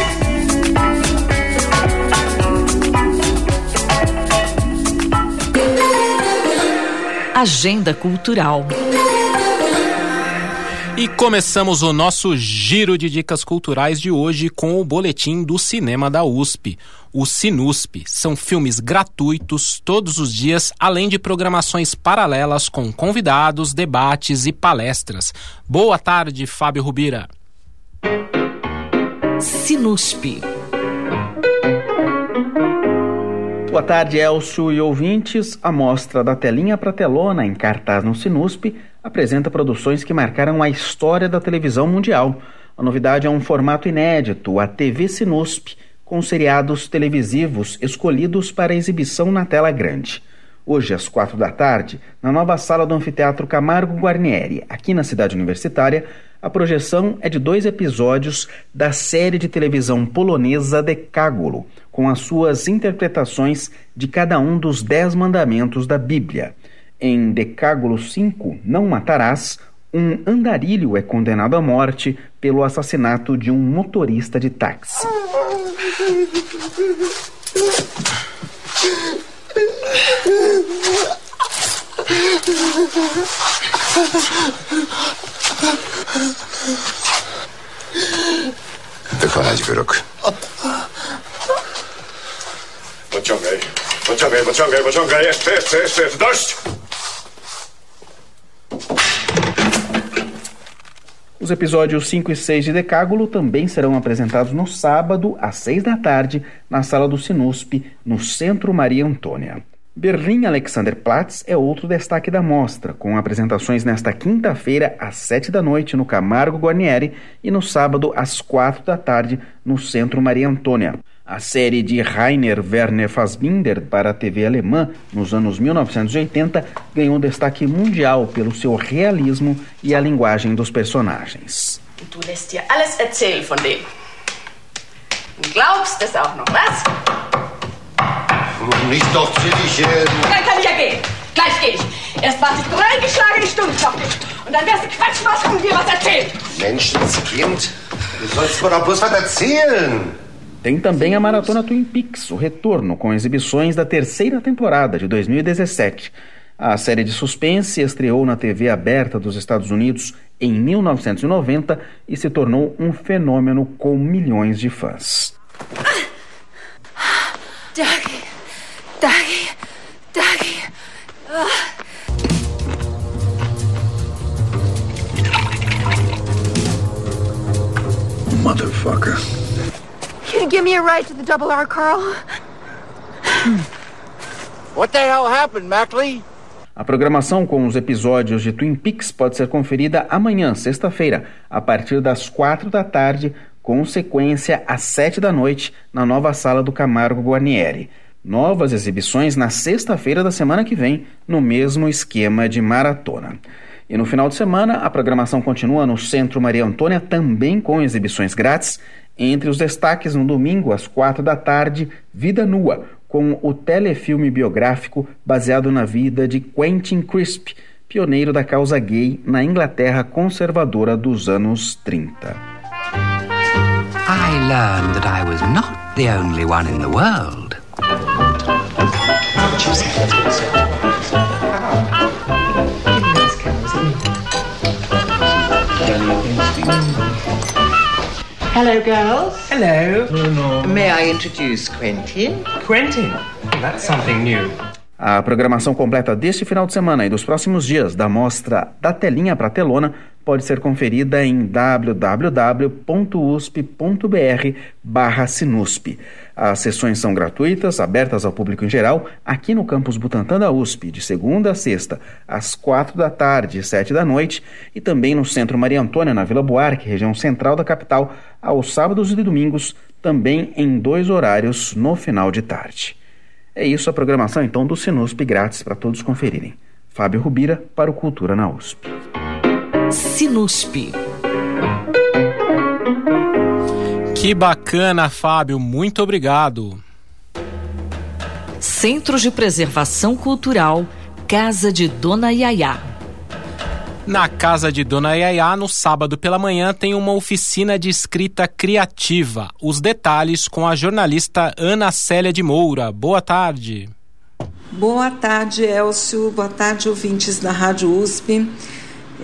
Agenda Cultural. E começamos o nosso giro de dicas culturais de hoje com o boletim do cinema da USP, o Sinusp. São filmes gratuitos todos os dias, além de programações paralelas com convidados, debates e palestras. Boa tarde, Fábio Rubira. Sinusp. Boa tarde, Elcio e ouvintes. A mostra da Telinha para Telona, em cartaz no Sinusp, apresenta produções que marcaram a história da televisão mundial. A novidade é um formato inédito, a TV Sinusp, com seriados televisivos escolhidos para exibição na tela grande. Hoje, às quatro da tarde, na nova sala do Anfiteatro Camargo Guarnieri, aqui na cidade universitária, a projeção é de dois episódios da série de televisão polonesa Decágulo, com as suas interpretações de cada um dos dez mandamentos da Bíblia. Em Decágulo 5, Não Matarás, um andarilho é condenado à morte pelo assassinato de um motorista de táxi. Wykonać wyrok. Pociągaj, pociągaj, pociągaj, pociągaj, jeszcze, jeszcze, jeszcze, dość! Os episódios 5 e 6 de Decágulo também serão apresentados no sábado, às 6 da tarde, na sala do Sinusp, no Centro Maria Antônia. Berlim Alexanderplatz é outro destaque da mostra, com apresentações nesta quinta-feira, às 7 da noite, no Camargo Guarnieri e no sábado, às 4 da tarde, no Centro Maria Antônia. A série de Rainer Werner Fassbinder para a TV alemã nos anos 1980 ganhou destaque mundial pelo seu realismo e a linguagem dos personagens. Du lässt dir alles erzählen von dem. Und glaubst es auch noch, was? Nicht doch Zittichen. Dann kann ich ja gehen. Gleich gehe ich. Erst warte ich drei geschlagene Stunden auf dich. Und dann wirst du Quatsch machen und dir was erzählen. Menschenskind. Du sollst mir doch bloß was erzählen. Tem também a Maratona Twin Peaks, o retorno com exibições da terceira temporada de 2017. A série de suspense estreou na TV aberta dos Estados Unidos em 1990 e se tornou um fenômeno com milhões de fãs. Daggy, Daggy. Ugh. Motherfucker. You give me a ride to the Double R, Carl? What the hell happened, Mackley? A programação com os episódios de Twin Peaks pode ser conferida amanhã, sexta-feira, a partir das quatro da tarde, com sequência às sete da noite na nova sala do Camargo Guarnieri. Novas exibições na sexta-feira da semana que vem, no mesmo esquema de maratona. E no final de semana, a programação continua no Centro Maria Antônia, também com exibições grátis. Entre os destaques, no domingo, às quatro da tarde, Vida Nua, com o telefilme biográfico baseado na vida de Quentin Crisp, pioneiro da causa gay na Inglaterra conservadora dos anos 30. I learned that I was not the only one in the world. Hello, girls. Hello. May I introduce Quentin? Quentin. That's something new. A programação completa deste final de semana e dos próximos dias da mostra Da Telinha para Telona pode ser conferida em www.usp.br barra Sinusp. As sessões são gratuitas, abertas ao público em geral, aqui no campus Butantã da USP, de segunda a sexta, às quatro da tarde e sete da noite, e também no Centro Maria Antônia, na Vila Buarque, região central da capital, aos sábados e domingos, também em dois horários no final de tarde. É isso a programação então do Sinusp grátis para todos conferirem. Fábio Rubira para o Cultura na USP. Sinusp. Que bacana, Fábio. Muito obrigado. Centro de Preservação Cultural, Casa de Dona Yaya. Na casa de Dona Yaya, no sábado pela manhã, tem uma oficina de escrita criativa. Os detalhes com a jornalista Ana Célia de Moura. Boa tarde. Boa tarde, Elcio. Boa tarde, ouvintes da Rádio USP.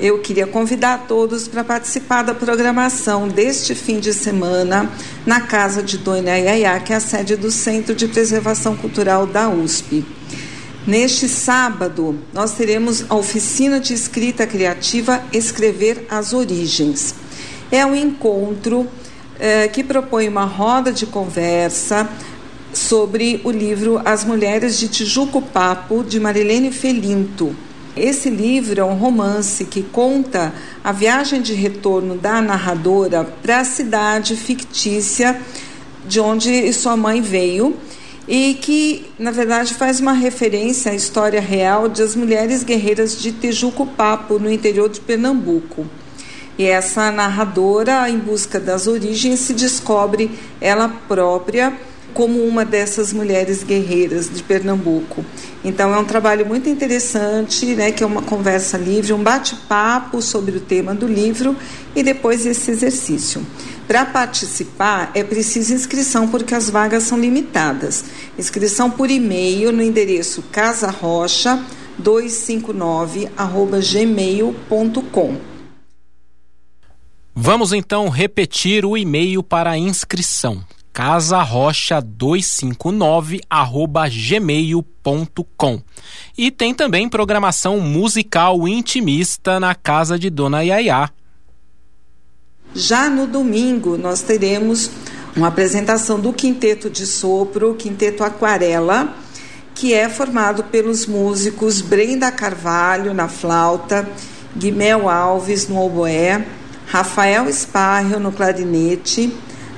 Eu queria convidar todos para participar da programação deste fim de semana na casa de Dona Yaya, que é a sede do Centro de Preservação Cultural da USP. Neste sábado, nós teremos a oficina de escrita criativa Escrever as Origens. É um encontro eh, que propõe uma roda de conversa sobre o livro As Mulheres de Tijuco Papo, de Marilene Felinto. Esse livro é um romance que conta a viagem de retorno da narradora para a cidade fictícia de onde sua mãe veio e que, na verdade, faz uma referência à história real das mulheres guerreiras de Tejuco Papo, no interior de Pernambuco. E essa narradora, em busca das origens, se descobre ela própria como uma dessas mulheres guerreiras de Pernambuco. Então é um trabalho muito interessante, né, que é uma conversa livre, um bate-papo sobre o tema do livro e depois esse exercício. Para participar é preciso inscrição porque as vagas são limitadas. Inscrição por e-mail no endereço casarrocha 259@gmail.com. Vamos então repetir o e-mail para inscrição casarrocha259@gmail.com. E tem também programação musical intimista na casa de Dona Yaya. Já no domingo nós teremos uma apresentação do Quinteto de Sopro, Quinteto Aquarela, que é formado pelos músicos Brenda Carvalho na flauta, Guimel Alves no oboé, Rafael Sparrel no clarinete,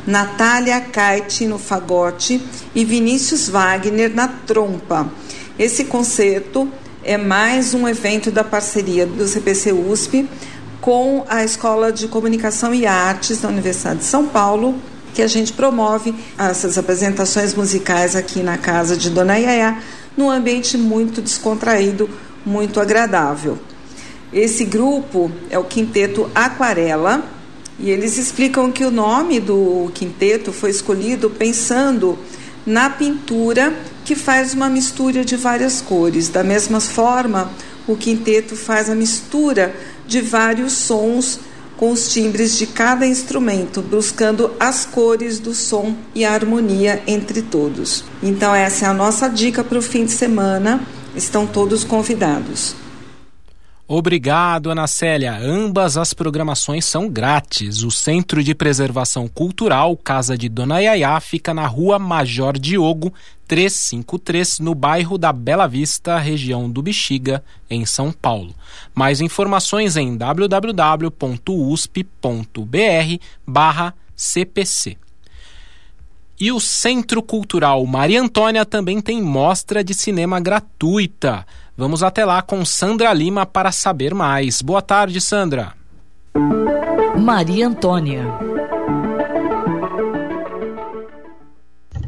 Natália Kite no fagote e Vinícius Wagner na trompa. Esse concerto é mais um evento da parceria do CPC USP com a Escola de Comunicação e Artes da Universidade de São Paulo, que a gente promove essas apresentações musicais aqui na casa de Dona Yaya, num ambiente muito descontraído, muito agradável. Esse grupo é o Quinteto Aquarela, e eles explicam que o nome do quinteto foi escolhido pensando na pintura que faz uma mistura de várias cores. Da mesma forma, o quinteto faz a mistura de vários sons com os timbres de cada instrumento, buscando as cores do som e a harmonia entre todos. Então, essa é a nossa dica para o fim de semana. Estão todos convidados. Obrigado, Ana Célia. Ambas as programações são grátis. O Centro de Preservação Cultural Casa de Dona Yaya fica na rua Major Diogo, 353, no bairro da Bela Vista, região do Bexiga, em São Paulo. Mais informações em www.usp.br barra CPC. E o Centro Cultural Maria Antônia também tem mostra de cinema gratuita. Vamos até lá com Sandra Lima para saber mais. Boa tarde, Sandra. Maria Antônia.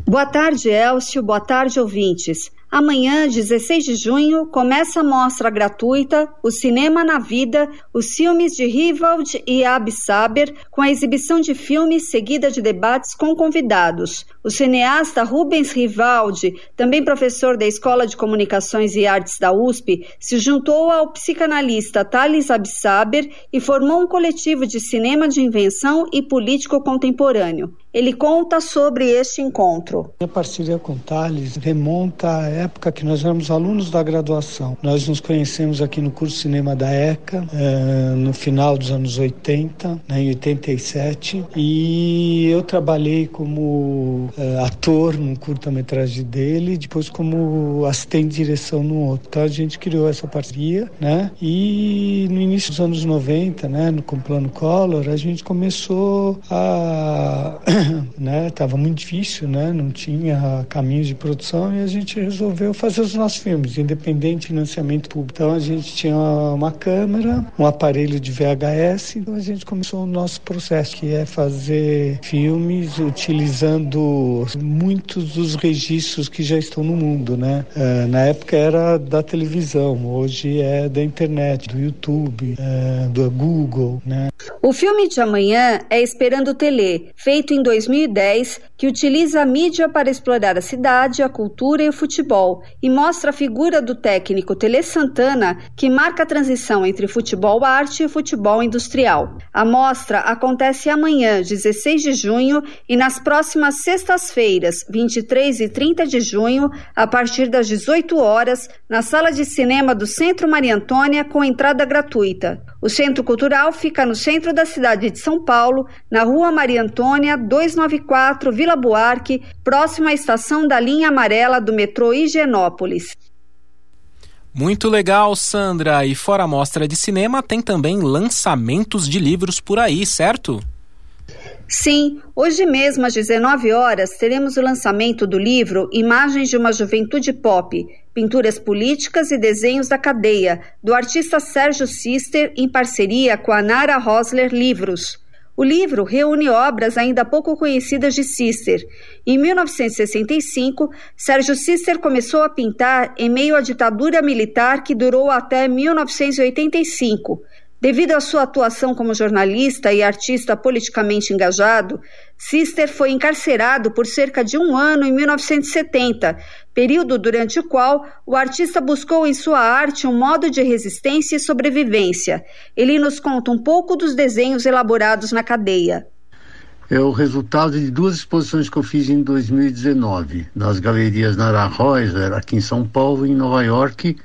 Boa tarde, Elcio. Boa tarde, ouvintes. Amanhã, 16 de junho, começa a mostra gratuita O Cinema na Vida, os filmes de Rivald e Ab Saber, com a exibição de filmes seguida de debates com convidados. O cineasta Rubens Rivaldi, também professor da Escola de Comunicações e Artes da USP, se juntou ao psicanalista Thales Absaber e formou um coletivo de cinema de invenção e político contemporâneo. Ele conta sobre este encontro. A parceria com Thales remonta à época que nós éramos alunos da graduação. Nós nos conhecemos aqui no curso cinema da ECA, eh, no final dos anos 80, né, em 87, e eu trabalhei como ator num curta-metragem dele, depois como assistente de direção no outro. Então a gente criou essa parceria, né? E no início dos anos 90, né, no, com Plano Collor, a gente começou a... né, tava muito difícil, né? Não tinha caminhos de produção e a gente resolveu fazer os nossos filmes, independente de financiamento público. Então a gente tinha uma câmera, um aparelho de VHS, então a gente começou o nosso processo, que é fazer filmes utilizando muitos dos registros que já estão no mundo, né? Uh, na época era da televisão, hoje é da internet, do YouTube, uh, do Google, né? O filme de amanhã é Esperando o Tele, feito em 2010, que utiliza a mídia para explorar a cidade, a cultura e o futebol, e mostra a figura do técnico Tele Santana, que marca a transição entre futebol arte e futebol industrial. A mostra acontece amanhã, 16 de junho, e nas próximas sextas-feiras, 23 e 30 de junho, a partir das 18 horas, na sala de cinema do Centro Maria Antônia, com entrada gratuita. O Centro Cultural fica no centro da cidade de São Paulo, na Rua Maria Antônia, 294, Vila Buarque, próxima à estação da linha amarela do metrô Higienópolis. Muito legal, Sandra. E fora a mostra de cinema, tem também lançamentos de livros por aí, certo? Sim, hoje mesmo às 19 horas teremos o lançamento do livro Imagens de uma Juventude Pop, Pinturas Políticas e Desenhos da Cadeia, do artista Sérgio Sister em parceria com a Nara Rosler Livros. O livro reúne obras ainda pouco conhecidas de Sister. Em 1965, Sérgio Sister começou a pintar em meio à ditadura militar que durou até 1985. Devido à sua atuação como jornalista e artista politicamente engajado, Sister foi encarcerado por cerca de um ano em 1970, período durante o qual o artista buscou em sua arte um modo de resistência e sobrevivência. Ele nos conta um pouco dos desenhos elaborados na cadeia. É o resultado de duas exposições que eu fiz em 2019, nas galerias Nara Reuser, aqui em São Paulo, e em Nova York,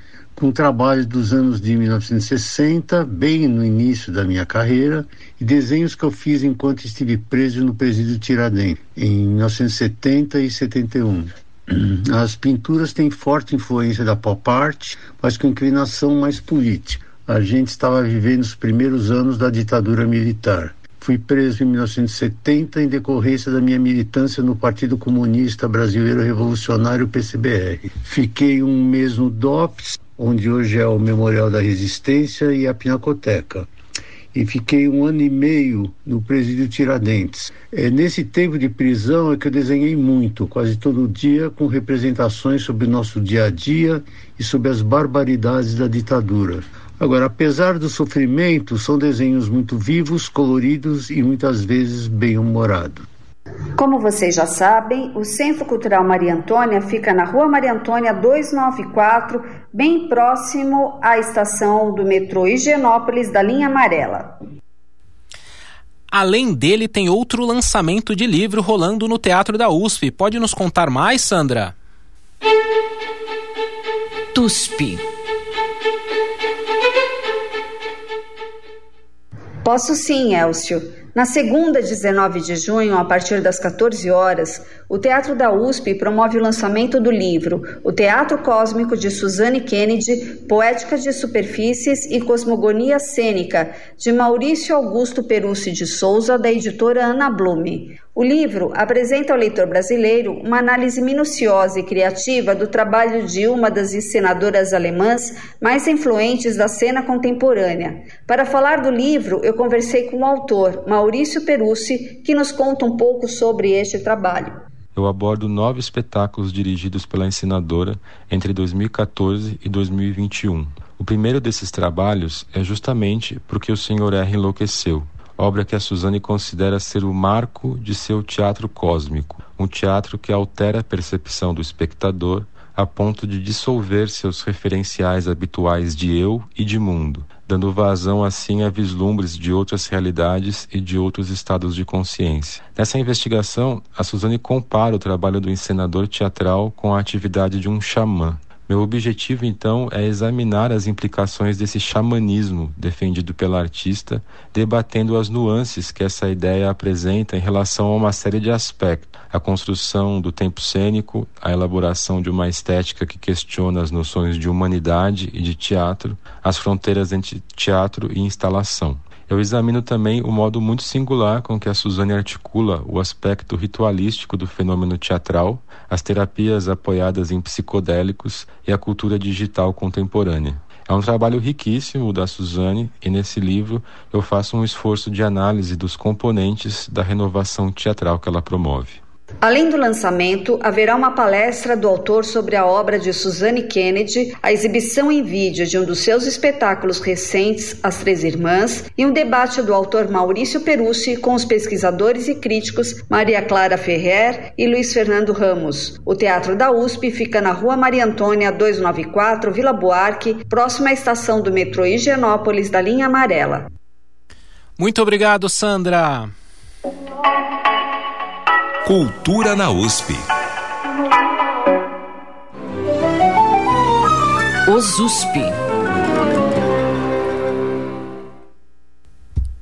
com trabalhos dos anos de 1960, bem no início da minha carreira, e desenhos que eu fiz enquanto estive preso no presídio Tiradentes, em 1970 e 71. As pinturas têm forte influência da pop art, mas com inclinação mais política. A gente estava vivendo os primeiros anos da ditadura militar. Fui preso em 1970 em decorrência da minha militância no Partido Comunista Brasileiro Revolucionário PCBR. Fiquei um mês no DOPS, onde hoje é o Memorial da Resistência e a Pinacoteca. E fiquei um ano e meio no presídio Tiradentes. É, nesse tempo de prisão é que eu desenhei muito, quase todo dia, com representações sobre o nosso dia a dia e sobre as barbaridades da ditadura. Agora, apesar do sofrimento, são desenhos muito vivos, coloridos e muitas vezes bem-humorados. Como vocês já sabem, o Centro Cultural Maria Antônia fica na Rua Maria Antônia 294, bem próximo à estação do metrô Higienópolis da linha amarela. Além dele, tem outro lançamento de livro rolando no Teatro da USP. Pode nos contar mais, Sandra? TUSP Posso sim, Elcio. Na segunda, 19 de junho, a partir das 14 horas, o Teatro da USP promove o lançamento do livro O Teatro Cósmico de Suzanne Kennedy, Poética de Superfícies e Cosmogonia Cênica, de Maurício Augusto Perucci de Souza, da editora Ana Blume. O livro apresenta ao leitor brasileiro uma análise minuciosa e criativa do trabalho de uma das encenadoras alemãs mais influentes da cena contemporânea. Para falar do livro, eu conversei com o autor, Maurício Perucci, que nos conta um pouco sobre este trabalho. Eu abordo nove espetáculos dirigidos pela encenadora entre 2014 e 2021. O primeiro desses trabalhos é justamente Porque o Senhor R enlouqueceu, obra que a Suzane considera ser o marco de seu teatro cósmico, um teatro que altera a percepção do espectador a ponto de dissolver seus referenciais habituais de eu e de mundo, dando vazão assim a vislumbres de outras realidades e de outros estados de consciência. Nessa investigação, a Suzane compara o trabalho do encenador teatral com a atividade de um xamã, meu objetivo, então, é examinar as implicações desse xamanismo defendido pela artista, debatendo as nuances que essa ideia apresenta em relação a uma série de aspectos: a construção do tempo cênico, a elaboração de uma estética que questiona as noções de humanidade e de teatro, as fronteiras entre teatro e instalação. Eu examino também o modo muito singular com que a Suzane articula o aspecto ritualístico do fenômeno teatral, as terapias apoiadas em psicodélicos e a cultura digital contemporânea. É um trabalho riquíssimo da Suzane e nesse livro eu faço um esforço de análise dos componentes da renovação teatral que ela promove. Além do lançamento, haverá uma palestra do autor sobre a obra de Suzanne Kennedy, a exibição em vídeo de um dos seus espetáculos recentes, As Três Irmãs, e um debate do autor Maurício Perucci com os pesquisadores e críticos Maria Clara Ferrer e Luiz Fernando Ramos. O Teatro da USP fica na Rua Maria Antônia 294, Vila Buarque, próxima à estação do metrô Higienópolis da linha amarela. Muito obrigado, Sandra. Cultura na USP. Os USP.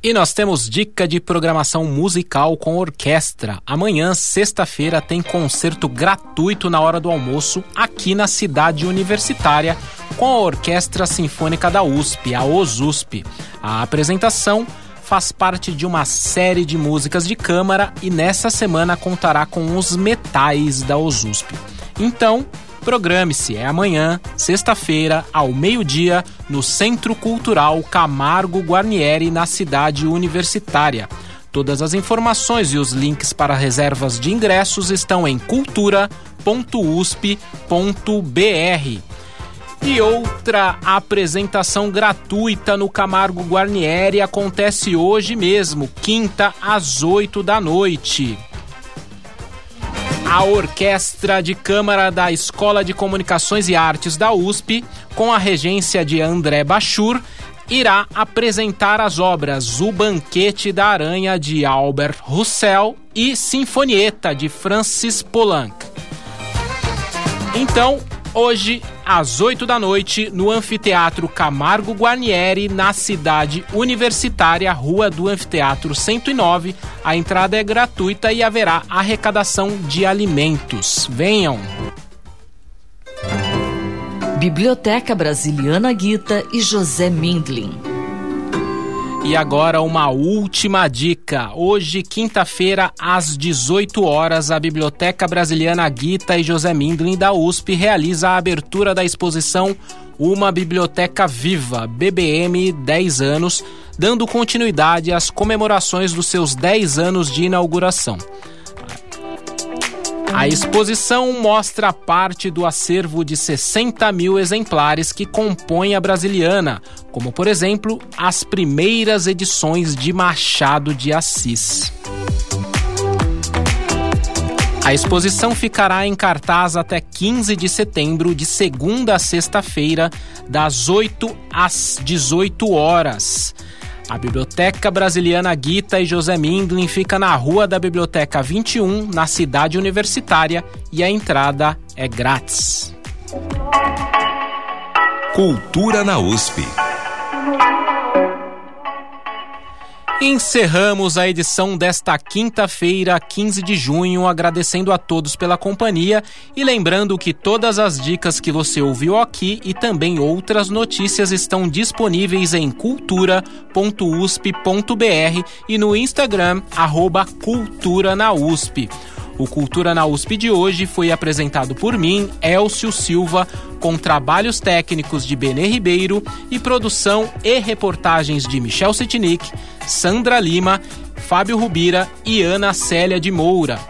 E nós temos dica de programação musical com orquestra. Amanhã, sexta-feira, tem concerto gratuito na hora do almoço aqui na cidade universitária com a Orquestra Sinfônica da USP, a OSUSP. A apresentação faz parte de uma série de músicas de câmara e nessa semana contará com os metais da OSUSP. Então, programe-se, é amanhã, sexta-feira, ao meio-dia, no Centro Cultural Camargo Guarnieri, na cidade universitária. Todas as informações e os links para reservas de ingressos estão em cultura.usp.br. E outra apresentação gratuita no Camargo Guarnieri acontece hoje mesmo, quinta às 8 da noite. A Orquestra de Câmara da Escola de Comunicações e Artes da USP, com a regência de André Bachur, irá apresentar as obras O Banquete da Aranha de Albert Roussel e Sinfonieta de Francis Poulenc. Então, hoje às 8 da noite, no Anfiteatro Camargo Guarnieri, na cidade universitária, Rua do Anfiteatro 109. A entrada é gratuita e haverá arrecadação de alimentos. Venham! Biblioteca Brasiliana Guita e José Mindlin. E agora uma última dica. Hoje, quinta-feira, às 18 horas, a Biblioteca Brasiliana Guita e José Mindlin da USP realiza a abertura da exposição Uma Biblioteca Viva, BBM 10 anos, dando continuidade às comemorações dos seus 10 anos de inauguração. A exposição mostra parte do acervo de 60 mil exemplares que compõe a Brasiliana, como, por exemplo, as primeiras edições de Machado de Assis. A exposição ficará em cartaz até 15 de setembro, de segunda a sexta-feira, das 8 às 18 horas. A Biblioteca Brasiliana Guita e José Mindlin fica na Rua da Biblioteca 21, na cidade universitária, e a entrada é grátis. Cultura na USP. Encerramos a edição desta quinta-feira, 15 de junho, agradecendo a todos pela companhia e lembrando que todas as dicas que você ouviu aqui e também outras notícias estão disponíveis em cultura.usp.br e no Instagram, arroba Cultura na USP. O Cultura na USP de hoje foi apresentado por mim, Elcio Silva, com trabalhos técnicos de Benê Ribeiro e produção e reportagens de Michel Sitnik, Sandra Lima, Fábio Rubira e Ana Célia de Moura.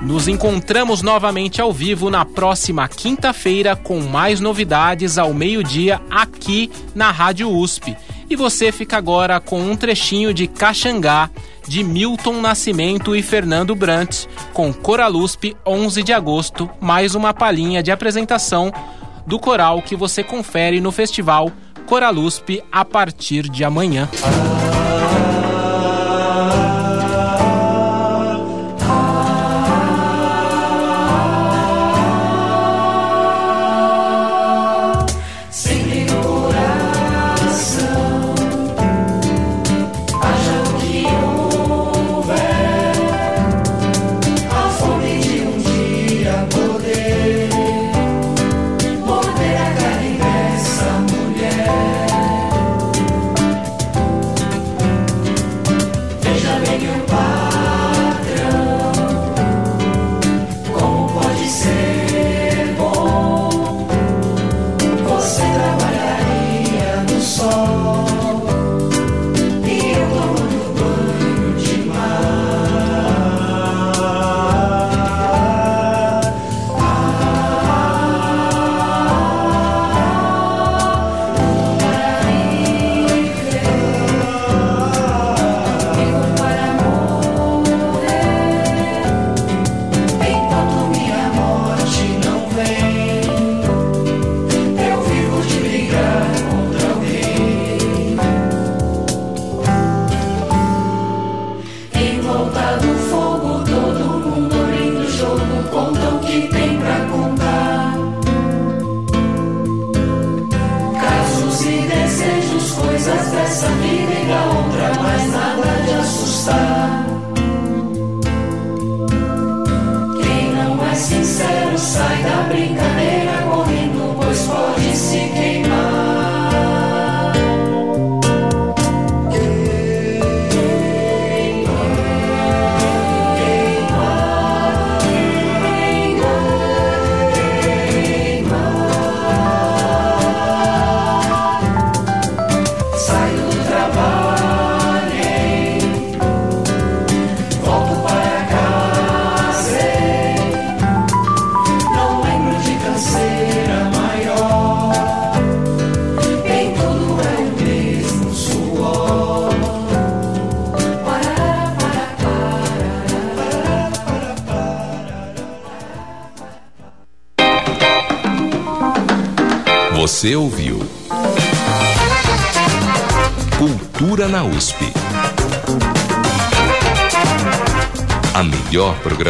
Nos encontramos novamente ao vivo na próxima quinta-feira com mais novidades ao meio-dia aqui na Rádio USP. E você fica agora com um trechinho de Caxangá de Milton Nascimento e Fernando Brant, com Coraluspe 11 de agosto, mais uma palhinha de apresentação do coral que você confere no festival Coraluspe a partir de amanhã. Sempre